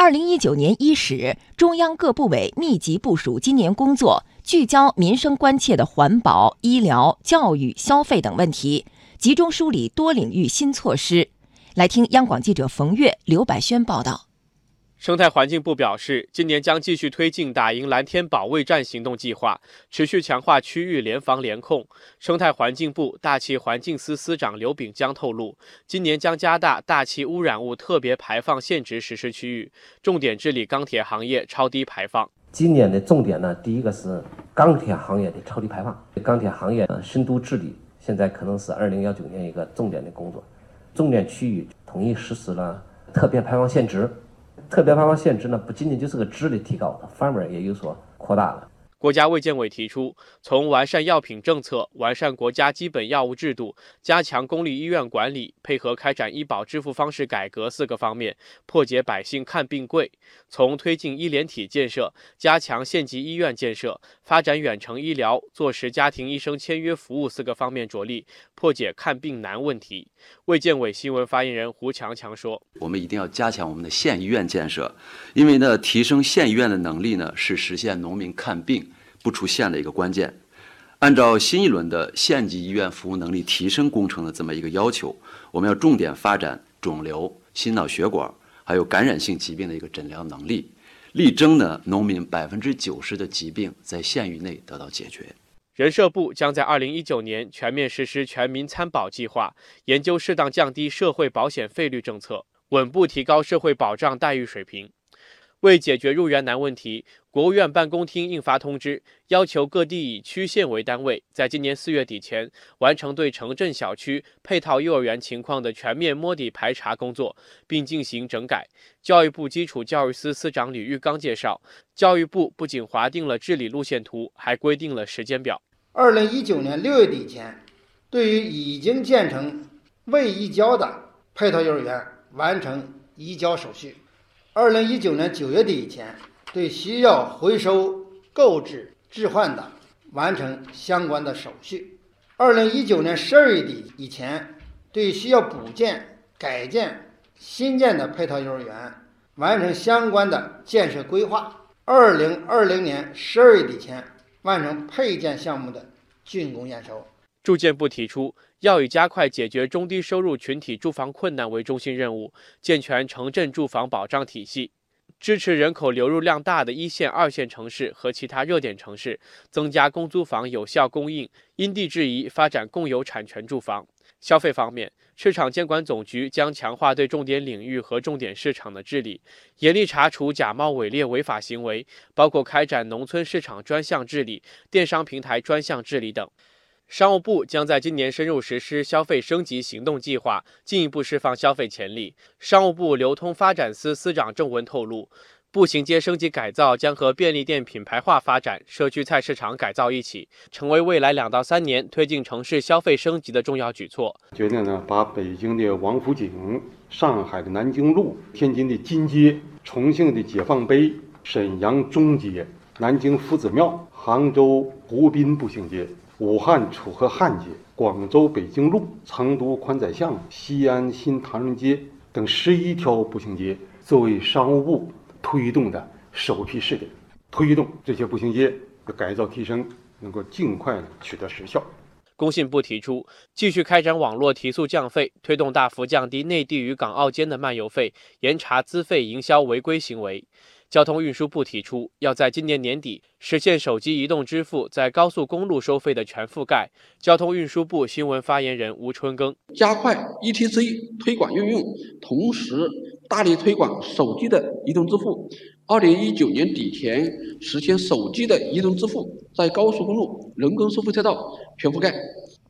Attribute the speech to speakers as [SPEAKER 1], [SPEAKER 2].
[SPEAKER 1] 二零一九年伊始，中央各部委密集部署今年工作，聚焦民生关切的环保、医疗、教育、消费等问题，集中梳理多领域新措施。来听央广记者冯月、刘百轩报道。
[SPEAKER 2] 生态环境部表示，今年将继续推进打赢蓝天保卫战行动计划，持续强化区域联防联控。生态环境部大气环境司司长刘炳江透露，今年将加大大气污染物特别排放限值实施区域，重点治理钢铁行业超低排放。
[SPEAKER 3] 今年的重点呢，第一个是钢铁行业的超低排放，钢铁行业深度治理，现在可能是二零幺九年一个重点的工作。重点区域统一实施了特别排放限值。特别发放限制呢，不仅仅就是个值的提高，它范围也有所扩大了。
[SPEAKER 2] 国家卫健委提出，从完善药品政策、完善国家基本药物制度、加强公立医院管理、配合开展医保支付方式改革四个方面，破解百姓看病贵；从推进医联体建设、加强县级医院建设、发展远程医疗、坐实家庭医生签约服务四个方面着力，破解看病难问题。卫健委新闻发言人胡强强说：“
[SPEAKER 4] 我们一定要加强我们的县医院建设，因为呢，提升县医院的能力呢，是实现农民看病。”不出现的一个关键，按照新一轮的县级医院服务能力提升工程的这么一个要求，我们要重点发展肿瘤、心脑血管还有感染性疾病的一个诊疗能力，力争呢农民百分之九十的疾病在县域内得到解决。
[SPEAKER 2] 人社部将在二零一九年全面实施全民参保计划，研究适当降低社会保险费率政策，稳步提高社会保障待遇水平。为解决入园难问题，国务院办公厅印发通知，要求各地以区县为单位，在今年四月底前完成对城镇小区配套幼儿园情况的全面摸底排查工作，并进行整改。教育部基础教育司司长吕玉刚介绍，教育部不仅划定了治理路线图，还规定了时间表。
[SPEAKER 5] 二零一九年六月底前，对于已经建成未移交的配套幼儿园，完成移交手续。二零一九年九月底以前，对需要回收、购置、置换的，完成相关的手续；二零一九年十二月底以前，对需要补建、改建、新建的配套幼儿园，完成相关的建设规划；二零二零年十二月底前，完成配建项目的竣工验收。
[SPEAKER 2] 住建部提出，要以加快解决中低收入群体住房困难为中心任务，健全城镇住房保障体系，支持人口流入量大的一线、二线城市和其他热点城市增加公租房有效供应，因地制宜发展共有产权住房。消费方面，市场监管总局将强化对重点领域和重点市场的治理，严厉查处假冒伪劣违法行为，包括开展农村市场专项治理、电商平台专项治理等。商务部将在今年深入实施消费升级行动计划，进一步释放消费潜力。商务部流通发展司司长郑文透露，步行街升级改造将和便利店品牌化发展、社区菜市场改造一起，成为未来两到三年推进城市消费升级的重要举措。
[SPEAKER 6] 决定呢，把北京的王府井、上海的南京路、天津的金街、重庆的解放碑、沈阳中街、南京夫子庙、杭州湖滨步行街。武汉楚河汉街、广州北京路、成都宽窄巷、西安新唐人街等十一条步行街，作为商务部推动的首批试点，推动这些步行街的改造提升能够尽快取得实效。
[SPEAKER 2] 工信部提出，继续开展网络提速降费，推动大幅降低内地与港澳间的漫游费，严查资费营销违规行为。交通运输部提出，要在今年年底实现手机移动支付在高速公路收费的全覆盖。交通运输部新闻发言人吴春耕
[SPEAKER 7] 加快 ETC 推广应用，同时大力推广手机的移动支付。二零一九年底前实现手机的移动支付在高速公路人工收费车道全覆盖。